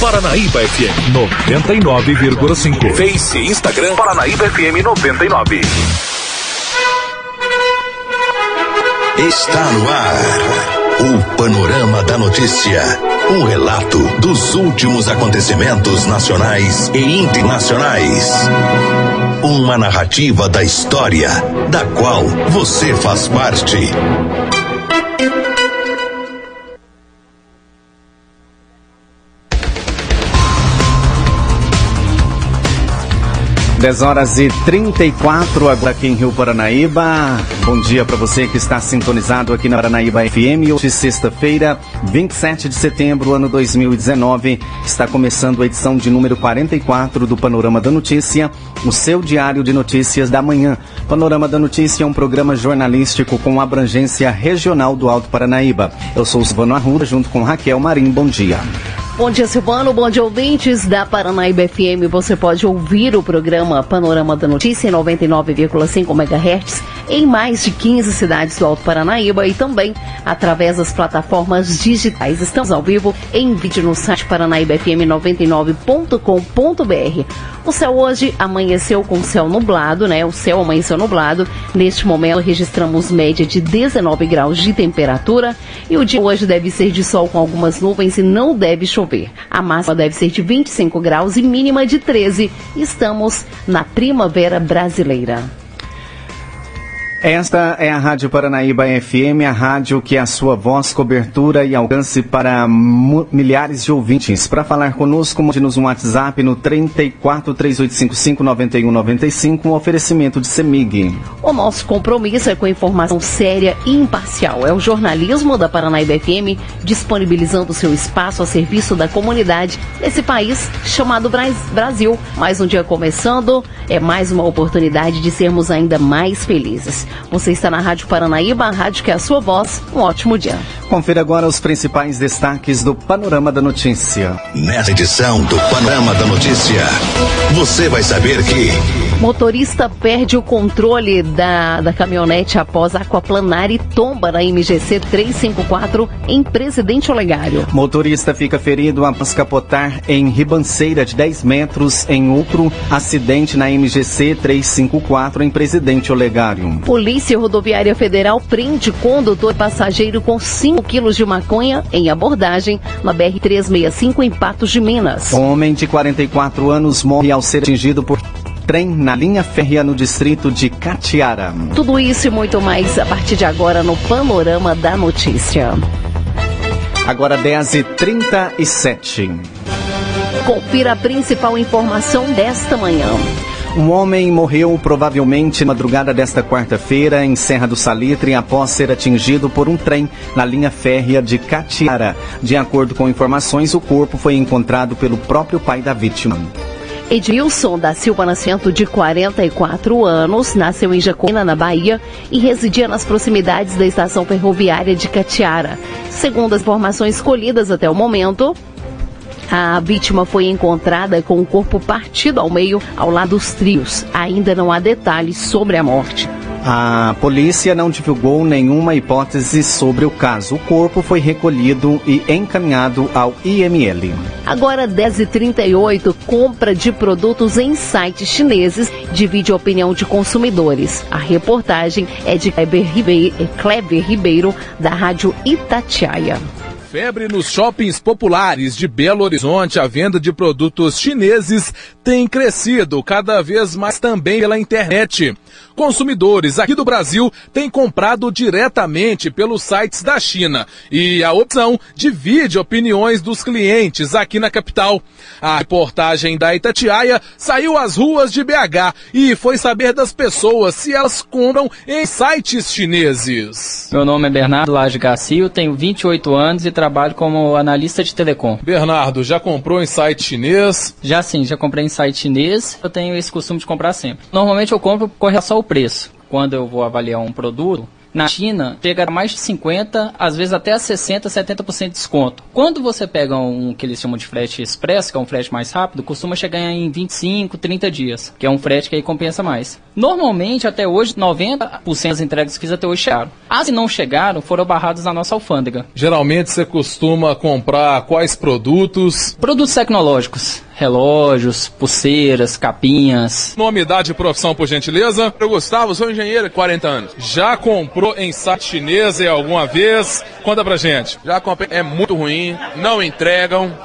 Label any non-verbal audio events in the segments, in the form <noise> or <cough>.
Paranaíba FM 99,5. Face Instagram Paranaíba FM 99. Está no ar o Panorama da Notícia. Um relato dos últimos acontecimentos nacionais e internacionais. Uma narrativa da história, da qual você faz parte. 10 horas e 34 agora aqui em Rio Paranaíba. Bom dia para você que está sintonizado aqui na Paranaíba FM. Hoje, sexta-feira, 27 de setembro, ano 2019. Está começando a edição de número 44 do Panorama da Notícia, o seu diário de notícias da manhã. Panorama da Notícia é um programa jornalístico com abrangência regional do Alto Paranaíba. Eu sou Silvano Arruda, junto com Raquel Marim. Bom dia. Bom dia, Silvano. Bom dia, ouvintes da Paranaíba FM. Você pode ouvir o programa Panorama da Notícia em 99,5 MHz em mais de 15 cidades do Alto Paranaíba e também através das plataformas digitais. Estamos ao vivo em vídeo no site paranaíbafm99.com.br. O céu hoje amanheceu com céu nublado, né? O céu amanheceu nublado. Neste momento registramos média de 19 graus de temperatura e o dia hoje deve ser de sol com algumas nuvens e não deve chover. A máxima deve ser de 25 graus e mínima de 13. Estamos na primavera brasileira. Esta é a Rádio Paranaíba FM, a rádio que é a sua voz, cobertura e alcance para milhares de ouvintes. Para falar conosco, mande-nos um WhatsApp no 34 3855 9195, um oferecimento de CEMIG. O nosso compromisso é com informação séria e imparcial. É o jornalismo da Paranaíba FM disponibilizando seu espaço a serviço da comunidade desse país chamado Brasil. Mais um dia começando, é mais uma oportunidade de sermos ainda mais felizes. Você está na Rádio Paranaíba, a rádio que é a sua voz. Um ótimo dia. Confira agora os principais destaques do Panorama da Notícia. Nessa edição do Panorama da Notícia, você vai saber que. Motorista perde o controle da, da caminhonete após aquaplanar e tomba na MGC 354 em Presidente Olegário. Motorista fica ferido após capotar em ribanceira de 10 metros em outro acidente na MGC 354 em Presidente Olegário. Polícia Rodoviária Federal prende condutor passageiro com 5 quilos de maconha em abordagem na BR-365 em Patos de Minas. Homem de 44 anos morre ao ser atingido por trem na linha férrea no distrito de Catiara. Tudo isso e muito mais a partir de agora no Panorama da Notícia. Agora 10h37. Confira a principal informação desta manhã. Um homem morreu provavelmente na madrugada desta quarta-feira em Serra do Salitre após ser atingido por um trem na linha férrea de Catiara. De acordo com informações, o corpo foi encontrado pelo próprio pai da vítima. Edilson da Silva Nascimento, de 44 anos, nasceu em Jacobina, na Bahia, e residia nas proximidades da estação ferroviária de Catiara. Segundo as informações colhidas até o momento, a vítima foi encontrada com o corpo partido ao meio, ao lado dos trios. Ainda não há detalhes sobre a morte. A polícia não divulgou nenhuma hipótese sobre o caso. O corpo foi recolhido e encaminhado ao IML. Agora 10h38, compra de produtos em sites chineses divide a opinião de consumidores. A reportagem é de Kleber Ribeiro, Kleber Ribeiro da Rádio Itatiaia. Febre nos shoppings populares de Belo Horizonte, a venda de produtos chineses tem crescido cada vez mais também pela internet. Consumidores aqui do Brasil têm comprado diretamente pelos sites da China e a opção divide opiniões dos clientes aqui na capital. A reportagem da Itatiaia saiu às ruas de BH e foi saber das pessoas se elas compram em sites chineses. Meu nome é Bernardo Laje Garcia, tenho 28 anos e trabalho como analista de telecom. Bernardo, já comprou em site chinês? Já sim, já comprei em site chinês. Eu tenho esse costume de comprar sempre. Normalmente eu compro com relação ao preço. Quando eu vou avaliar um produto, na China chega a mais de 50, às vezes até a 60, 70% de desconto. Quando você pega um que eles chamam de frete expresso, que é um frete mais rápido, costuma chegar em 25, 30 dias, que é um frete que aí compensa mais. Normalmente, até hoje, 90% das entregas que fiz até hoje chegaram. As que não chegaram foram barradas na nossa alfândega. Geralmente você costuma comprar quais produtos? Produtos tecnológicos relógios, pulseiras, capinhas. Nome, idade e profissão, por gentileza. Eu, Gustavo, sou engenheiro, 40 anos. Já comprou em site chinês alguma vez? Conta pra gente. Já comprei, é muito ruim, não entregam.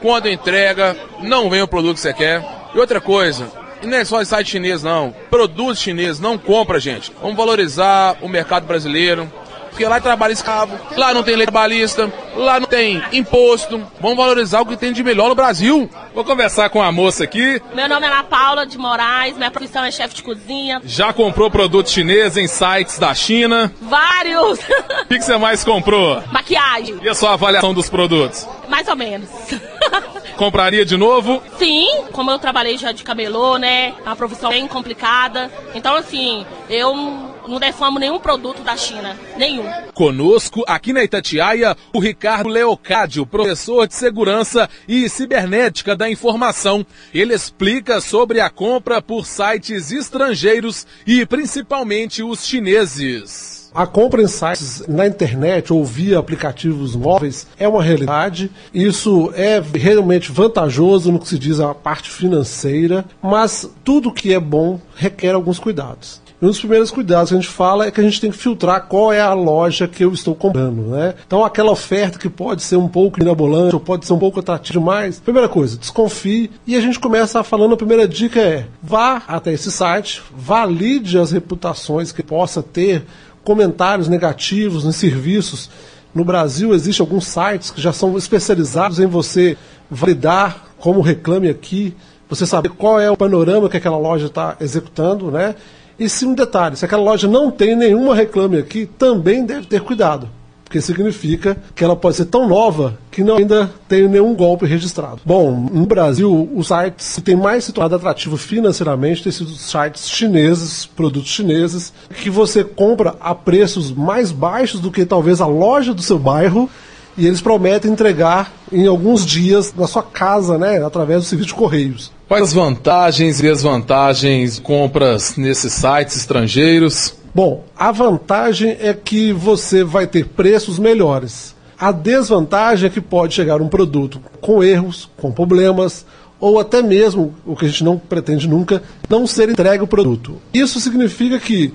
Quando entrega, não vem o produto que você quer. E outra coisa, e não é só site chinês, não. Produtos chineses, não compra, gente. Vamos valorizar o mercado brasileiro porque lá é trabalho escravo, lá não tem lei trabalhista, lá não tem imposto. Vamos valorizar o que tem de melhor no Brasil. Vou conversar com a moça aqui. Meu nome é Ana Paula de Moraes, minha profissão é chefe de cozinha. Já comprou produto chinês em sites da China? Vários! O que, que você mais comprou? Maquiagem. E a sua avaliação dos produtos? Mais ou menos. <laughs> Compraria de novo? Sim, como eu trabalhei já de camelô, né? É uma profissão bem complicada. Então, assim, eu não defamo nenhum produto da China. Nenhum. Conosco, aqui na Itatiaia, o Ricardo Leocádio, professor de segurança e cibernética da informação. Ele explica sobre a compra por sites estrangeiros e principalmente os chineses. A compra em sites na internet ou via aplicativos móveis é uma realidade. Isso é realmente vantajoso no que se diz a parte financeira, mas tudo que é bom requer alguns cuidados. Um dos primeiros cuidados que a gente fala é que a gente tem que filtrar qual é a loja que eu estou comprando, né? Então aquela oferta que pode ser um pouco inabolante ou pode ser um pouco atrativa demais. Primeira coisa, desconfie e a gente começa falando a primeira dica é: vá até esse site, valide as reputações que possa ter comentários negativos nos serviços. No Brasil existem alguns sites que já são especializados em você validar como reclame aqui, você saber qual é o panorama que aquela loja está executando, né? E se um detalhe, se aquela loja não tem nenhuma reclame aqui, também deve ter cuidado. Porque significa que ela pode ser tão nova que não ainda tem nenhum golpe registrado. Bom, no Brasil, os sites que têm mais se tornado atrativo financeiramente têm sido sites chineses, produtos chineses, que você compra a preços mais baixos do que talvez a loja do seu bairro e eles prometem entregar em alguns dias na sua casa, né, através do serviço de correios. Quais as vantagens e desvantagens de compras nesses sites estrangeiros? Bom, a vantagem é que você vai ter preços melhores. A desvantagem é que pode chegar um produto com erros, com problemas, ou até mesmo, o que a gente não pretende nunca, não ser entregue o produto. Isso significa que,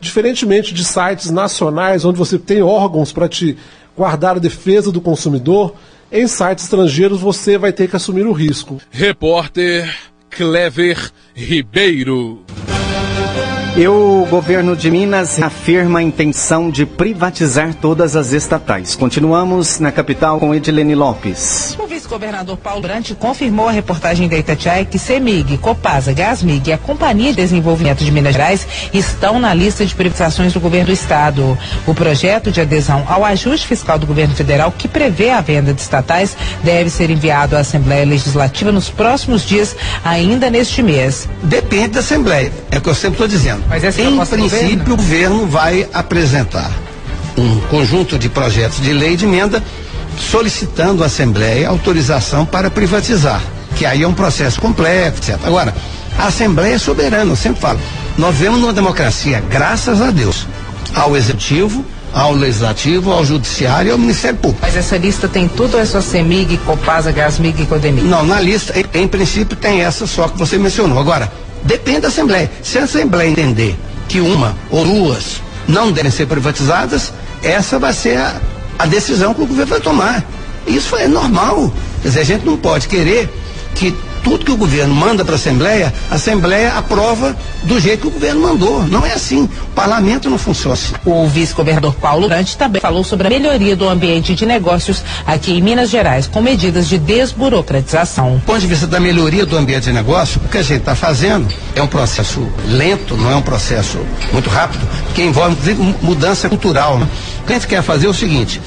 diferentemente de sites nacionais, onde você tem órgãos para te guardar a defesa do consumidor, em sites estrangeiros você vai ter que assumir o risco. Repórter Clever Ribeiro. E o governo de Minas afirma a intenção de privatizar todas as estatais. Continuamos na capital com Edilene Lopes. O vice-governador Paulo Brant confirmou a reportagem da Itatiaia que CEMIG, Copasa, Gasmig e a Companhia de Desenvolvimento de Minas Gerais estão na lista de privatizações do governo do estado. O projeto de adesão ao ajuste fiscal do governo federal, que prevê a venda de estatais, deve ser enviado à Assembleia Legislativa nos próximos dias, ainda neste mês. Depende da Assembleia, é o que eu sempre estou dizendo. Mas essa em princípio, o governo vai apresentar um conjunto de projetos de lei de emenda solicitando à Assembleia autorização para privatizar, que aí é um processo complexo, etc. Agora, a Assembleia é soberana, eu sempre falo. Nós vemos numa democracia, graças a Deus, ao Executivo, ao Legislativo, ao Judiciário e ao Ministério Público. Mas essa lista tem tudo ou é só CEMIG, Copasa, Gasmig e Codemig? Não, na lista, em, em princípio, tem essa só que você mencionou. Agora, depende da Assembleia. Se a Assembleia entender que uma ou duas não devem ser privatizadas, essa vai ser a, a decisão que o governo vai tomar. Isso é normal. Quer dizer, a gente não pode querer que tudo que o governo manda para a Assembleia, a Assembleia aprova do jeito que o governo mandou. Não é assim. O parlamento não funciona assim. O vice-governador Paulo Grande também falou sobre a melhoria do ambiente de negócios aqui em Minas Gerais, com medidas de desburocratização. Do ponto de vista da melhoria do ambiente de negócio, o que a gente está fazendo é um processo lento, não é um processo muito rápido, que envolve mudança cultural. Né? O que a gente quer fazer é o seguinte: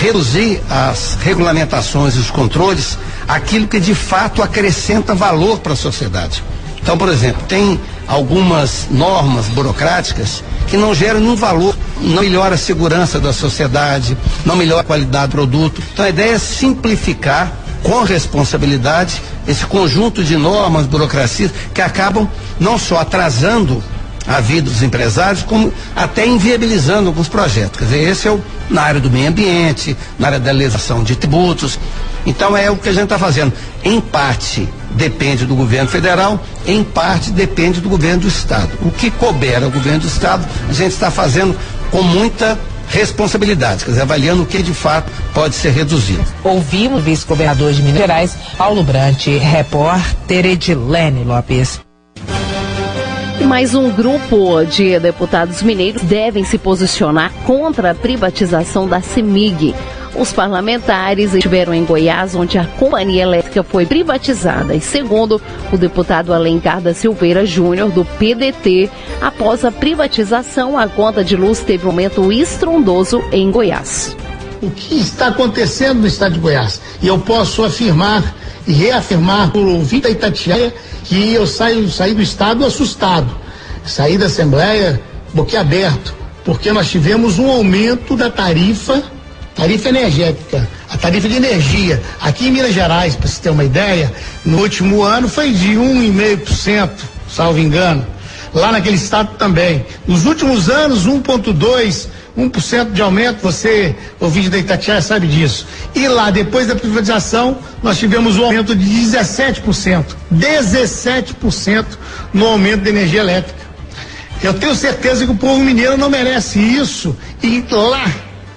reduzir as regulamentações e os controles aquilo que de fato acrescenta valor para a sociedade. Então, por exemplo, tem algumas normas burocráticas que não geram nenhum valor não melhora a segurança da sociedade, não melhora a qualidade do produto. Então a ideia é simplificar com responsabilidade esse conjunto de normas, burocracias que acabam não só atrasando a vida dos empresários, como até inviabilizando alguns projetos. Quer dizer, esse é o na área do meio ambiente, na área da legislação de tributos. Então é o que a gente está fazendo. Em parte depende do governo federal, em parte depende do governo do estado. O que couber ao governo do estado, a gente está fazendo com muita responsabilidade, quer dizer, avaliando o que de fato pode ser reduzido. Ouvimos o vice-governador de Minas Gerais, Paulo Brant, repórter Edilene Lopes. Mais um grupo de deputados mineiros devem se posicionar contra a privatização da CEMIG. Os parlamentares estiveram em Goiás, onde a companhia elétrica foi privatizada. E segundo o deputado Alencar da Silveira Júnior, do PDT, após a privatização, a conta de luz teve um aumento estrondoso em Goiás. O que está acontecendo no estado de Goiás? E eu posso afirmar e reafirmar por ouvir da Itatiaia que eu saio, saí do estado assustado. Saí da Assembleia boquiaberto, porque nós tivemos um aumento da tarifa tarifa energética, a tarifa de energia. Aqui em Minas Gerais, para você ter uma ideia, no último ano foi de 1,5%, salvo engano. Lá naquele estado também. Nos últimos anos, 1,2%. 1% de aumento, você, ouvinte da Itatiaia, sabe disso. E lá, depois da privatização, nós tivemos um aumento de 17%. 17% no aumento da energia elétrica. Eu tenho certeza que o povo mineiro não merece isso. E lá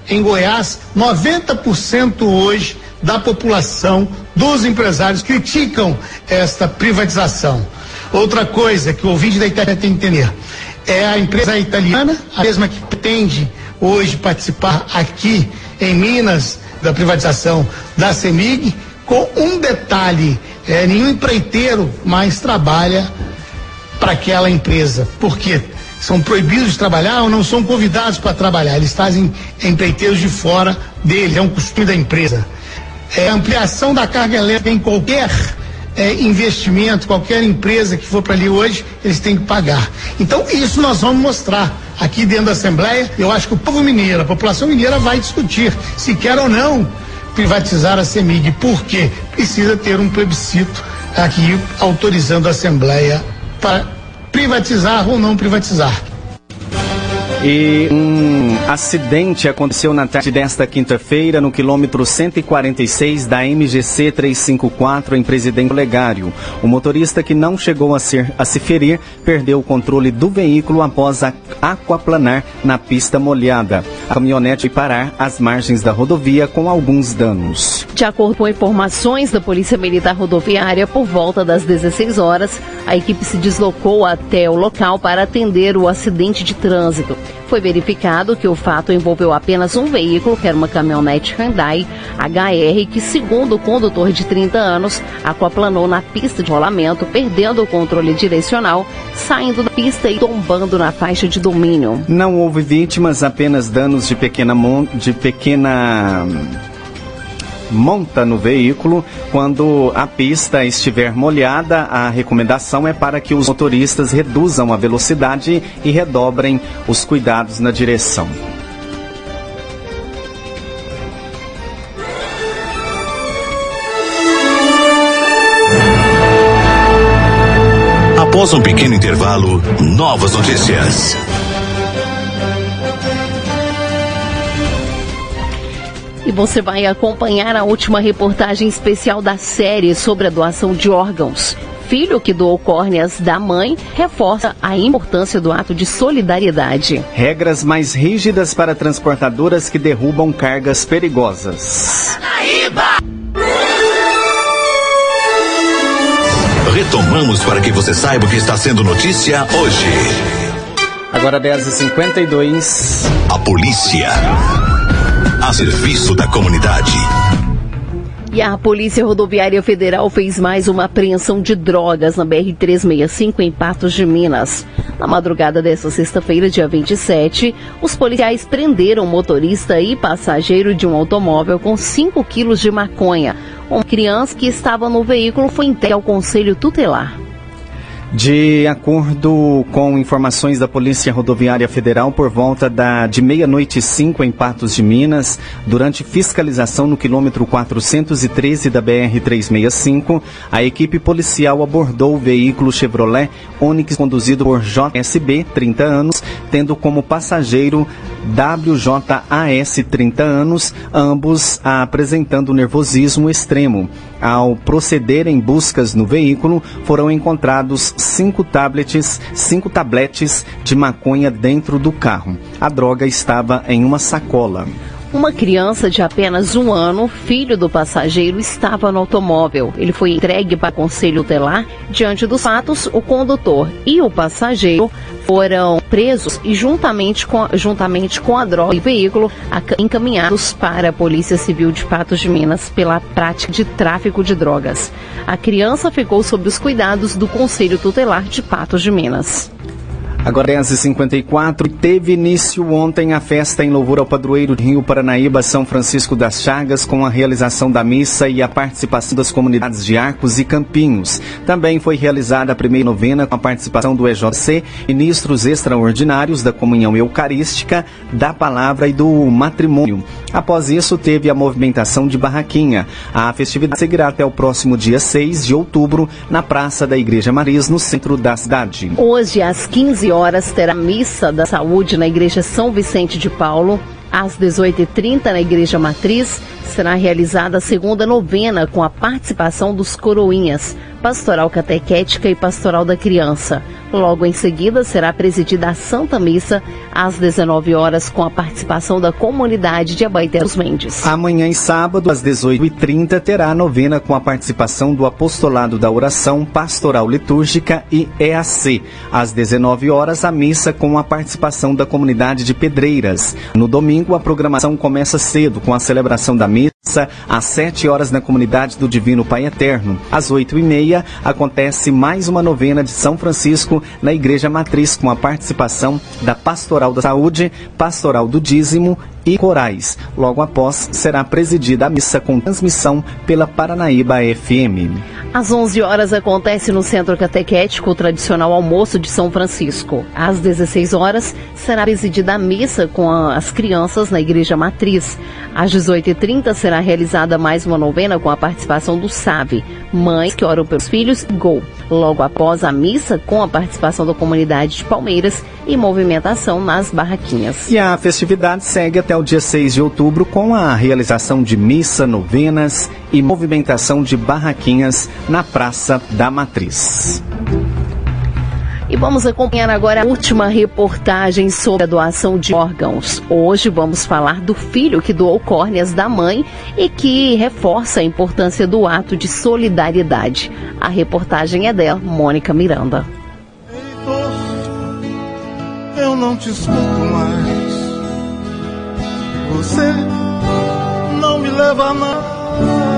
em Goiás, 90% hoje da população, dos empresários, criticam esta privatização. Outra coisa que o ouvinte da Itália tem que entender é a empresa italiana, a mesma que pretende hoje participar aqui em Minas da privatização da CEMIG, com um detalhe: é, nenhum empreiteiro mais trabalha para aquela empresa. Por quê? são proibidos de trabalhar ou não são convidados para trabalhar. Eles fazem empreiteiros de fora dele, é um costume da empresa. É, ampliação da carga elétrica em qualquer é, investimento, qualquer empresa que for para ali hoje, eles têm que pagar. Então, isso nós vamos mostrar aqui dentro da Assembleia. Eu acho que o povo mineiro, a população mineira vai discutir se quer ou não privatizar a CEMIG. Por quê? Precisa ter um plebiscito aqui autorizando a Assembleia para privatizar ou não privatizar. E um acidente aconteceu na tarde desta quinta-feira no quilômetro 146 da MGC 354 em Presidente Legário. O motorista que não chegou a, ser, a se ferir perdeu o controle do veículo após a aquaplanar na pista molhada. A caminhonete parar às margens da rodovia com alguns danos. De acordo com informações da Polícia Militar Rodoviária, por volta das 16 horas, a equipe se deslocou até o local para atender o acidente de trânsito. Foi verificado que o fato envolveu apenas um veículo, que era uma caminhonete Hyundai HR, que, segundo o condutor de 30 anos, aquaplanou na pista de rolamento, perdendo o controle direcional, saindo da pista e tombando na faixa de domínio. Não houve vítimas, apenas danos de pequena, de pequena monta no veículo. Quando a pista estiver molhada, a recomendação é para que os motoristas reduzam a velocidade e redobrem os cuidados na direção. Após um pequeno intervalo, novas notícias. E você vai acompanhar a última reportagem especial da série sobre a doação de órgãos. Filho que doou córneas da mãe reforça a importância do ato de solidariedade. Regras mais rígidas para transportadoras que derrubam cargas perigosas. Retomamos para que você saiba o que está sendo notícia hoje. Agora 10h52. A polícia a serviço da comunidade. E a Polícia Rodoviária Federal fez mais uma apreensão de drogas na BR-365 em Patos de Minas. Na madrugada desta sexta-feira, dia 27, os policiais prenderam motorista e passageiro de um automóvel com 5 quilos de maconha. Uma criança que estava no veículo foi entregue ao Conselho Tutelar. De acordo com informações da Polícia Rodoviária Federal, por volta da, de meia-noite e cinco em Patos de Minas, durante fiscalização no quilômetro 413 da BR-365, a equipe policial abordou o veículo Chevrolet Onix conduzido por JSB, 30 anos, tendo como passageiro WJAS, 30 anos, ambos apresentando nervosismo extremo. Ao proceder em buscas no veículo, foram encontrados cinco tablets, cinco tabletes de maconha dentro do carro. A droga estava em uma sacola. Uma criança de apenas um ano, filho do passageiro, estava no automóvel. Ele foi entregue para conselho tutelar. Diante dos fatos, o condutor e o passageiro foram presos e, juntamente com, juntamente com a droga e o veículo, encaminhados para a Polícia Civil de Patos de Minas pela prática de tráfico de drogas. A criança ficou sob os cuidados do Conselho Tutelar de Patos de Minas. Agora 10h54, teve início ontem a festa em louvor ao padroeiro de Rio Paranaíba, São Francisco das Chagas, com a realização da missa e a participação das comunidades de Arcos e Campinhos. Também foi realizada a primeira novena com a participação do EJC, ministros extraordinários da comunhão eucarística, da palavra e do matrimônio. Após isso, teve a movimentação de barraquinha. A festividade seguirá até o próximo dia 6 de outubro, na Praça da Igreja Maris, no centro da cidade. Hoje, às 15 horas terá missa da saúde na Igreja São Vicente de Paulo. Às 18h30, na Igreja Matriz, será realizada a segunda novena com a participação dos coroinhas, pastoral catequética e pastoral da criança. Logo em seguida, será presidida a Santa Missa às 19 horas com a participação da comunidade de Abaité dos Mendes. Amanhã e sábado, às 18h30, terá a novena com a participação do Apostolado da Oração, Pastoral Litúrgica e EAC. Às 19 horas, a missa com a participação da comunidade de Pedreiras. No domingo, a programação começa cedo com a celebração da missa às 7 horas na comunidade do Divino Pai Eterno. Às 8 e meia acontece mais uma novena de São Francisco na Igreja Matriz com a participação da Pastoral da Saúde, Pastoral do Dízimo e corais. Logo após, será presidida a missa com transmissão pela Paranaíba FM. Às 11 horas acontece no Centro Catequético o tradicional almoço de São Francisco. Às 16 horas será presidida a missa com as crianças na Igreja Matriz. Às 18h30 será realizada mais uma novena com a participação do SAVE, Mães que Oram pelos Filhos, GO. Logo após a missa, com a participação da comunidade de Palmeiras e movimentação nas barraquinhas. E a festividade segue até o dia 6 de outubro com a realização de missa, novenas e movimentação de barraquinhas na Praça da Matriz. E vamos acompanhar agora a última reportagem sobre a doação de órgãos. Hoje vamos falar do filho que doou córneas da mãe e que reforça a importância do ato de solidariedade. A reportagem é dela, Mônica Miranda. Eu não te escuto mais. Você não me leva a nada.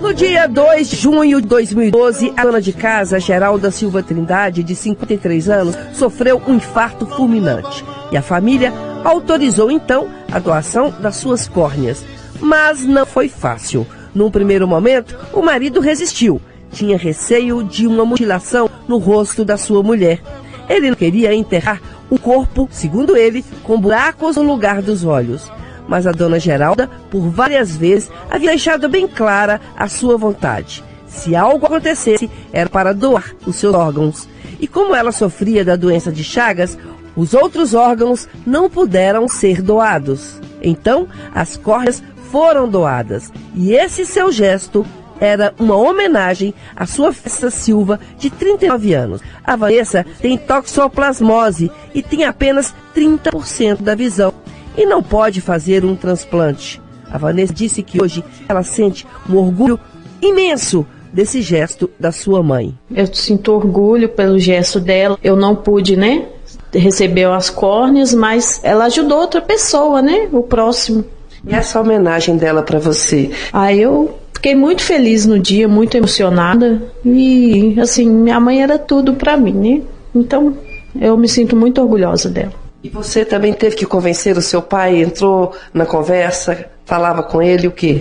No dia 2 de junho de 2012, a dona de casa, Geralda Silva Trindade, de 53 anos, sofreu um infarto fulminante. E a família autorizou então a doação das suas córneas. Mas não foi fácil. Num primeiro momento, o marido resistiu. Tinha receio de uma mutilação no rosto da sua mulher. Ele não queria enterrar o corpo, segundo ele, com buracos no lugar dos olhos mas a dona Geralda, por várias vezes, havia deixado bem clara a sua vontade. Se algo acontecesse, era para doar os seus órgãos. E como ela sofria da doença de Chagas, os outros órgãos não puderam ser doados. Então, as córneas foram doadas. E esse seu gesto era uma homenagem à sua festa Silva, de 39 anos. A Vanessa tem toxoplasmose e tem apenas 30% da visão e não pode fazer um transplante. A Vanessa disse que hoje ela sente um orgulho imenso desse gesto da sua mãe. Eu sinto orgulho pelo gesto dela. Eu não pude, né, receber as córneas, mas ela ajudou outra pessoa, né, o próximo. E essa homenagem dela para você? Ah, eu fiquei muito feliz no dia, muito emocionada e assim, minha mãe era tudo para mim, né? Então, eu me sinto muito orgulhosa dela. E você também teve que convencer o seu pai, entrou na conversa, falava com ele o quê?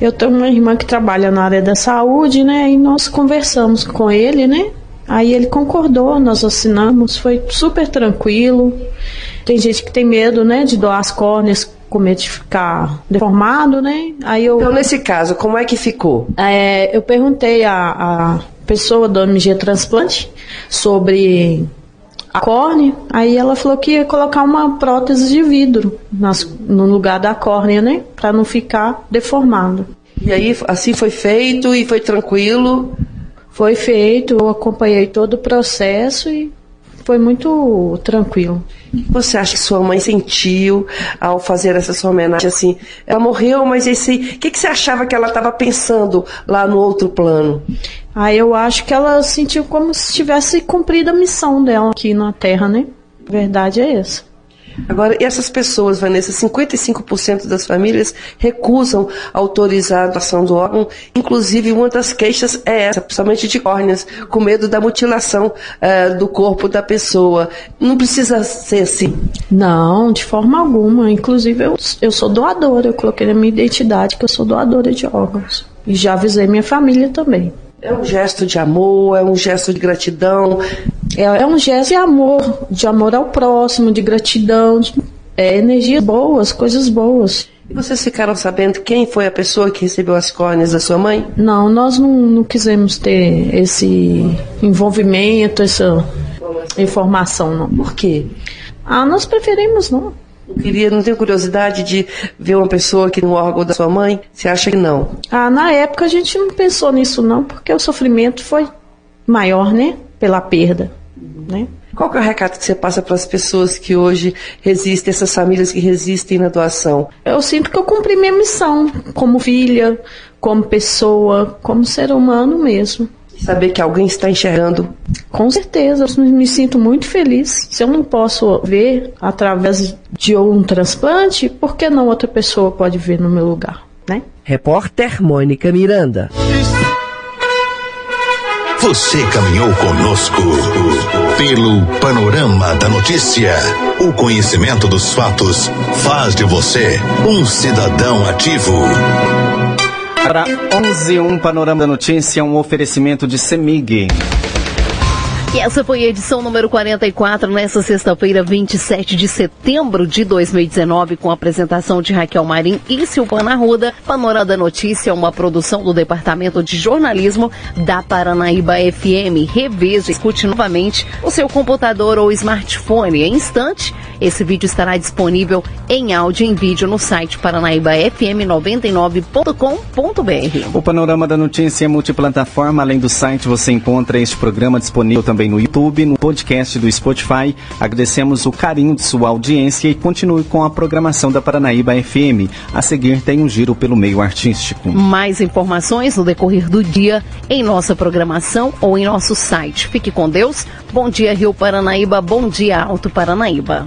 Eu tenho uma irmã que trabalha na área da saúde, né? E nós conversamos com ele, né? Aí ele concordou, nós assinamos, foi super tranquilo. Tem gente que tem medo, né, de doar as córneas com medo de ficar deformado, né? Aí eu, Então, nesse caso, como é que ficou? é, eu perguntei à, pessoa do MG Transplante sobre a córnea, aí ela falou que ia colocar uma prótese de vidro nas- no lugar da córnea, né? Pra não ficar deformado. E aí, assim foi feito e foi tranquilo. Foi feito, eu acompanhei todo o processo e foi muito tranquilo. O que você acha que sua mãe sentiu ao fazer essa sua homenagem? Assim, ela morreu, mas esse, o que, que você achava que ela estava pensando lá no outro plano? Aí eu acho que ela sentiu como se tivesse cumprido a missão dela aqui na Terra, né? A verdade é essa. Agora, e essas pessoas, Vanessa, 55% das famílias recusam autorizar a doação do órgão. Inclusive, uma das queixas é essa, principalmente de córneas, com medo da mutilação eh, do corpo da pessoa. Não precisa ser assim. Não, de forma alguma. Inclusive, eu, eu sou doadora. Eu coloquei na minha identidade que eu sou doadora de órgãos. E já avisei minha família também. É um gesto de amor, é um gesto de gratidão. É, é um gesto de amor, de amor ao próximo, de gratidão, de é, energias boas, coisas boas. E vocês ficaram sabendo quem foi a pessoa que recebeu as córneas da sua mãe? Não, nós não, não quisemos ter esse envolvimento, essa informação, não. Por quê? Ah, nós preferimos não. Não queria, não tem curiosidade de ver uma pessoa aqui no órgão da sua mãe? Você acha que não? Ah, na época a gente não pensou nisso não, porque o sofrimento foi maior, né? Pela perda, né? Qual que é o recado que você passa para as pessoas que hoje resistem, essas famílias que resistem na doação? Eu sinto que eu cumpri minha missão como filha, como pessoa, como ser humano mesmo. Saber que alguém está enxergando. Com certeza, eu me sinto muito feliz. Se eu não posso ver através de um transplante, por que não outra pessoa pode ver no meu lugar, né? Repórter Mônica Miranda. Você caminhou conosco pelo panorama da notícia. O conhecimento dos fatos faz de você um cidadão ativo. Para 11 um Panorama da Notícia, um oferecimento de Semig. E essa foi a edição número 44, nessa sexta-feira, 27 de setembro de 2019, com a apresentação de Raquel Marim e Silvana Arruda. Panorama da Notícia, uma produção do Departamento de Jornalismo da Paranaíba FM. Reveja, escute novamente o seu computador ou smartphone. Em instante, esse vídeo estará disponível em áudio e em vídeo no site paranaíbafm99.com.br. O Panorama da Notícia é multiplataforma. Além do site, você encontra este programa disponível também no YouTube, no podcast do Spotify. Agradecemos o carinho de sua audiência e continue com a programação da Paranaíba FM. A seguir tem um giro pelo meio artístico. Mais informações no decorrer do dia em nossa programação ou em nosso site. Fique com Deus. Bom dia, Rio Paranaíba. Bom dia, Alto Paranaíba.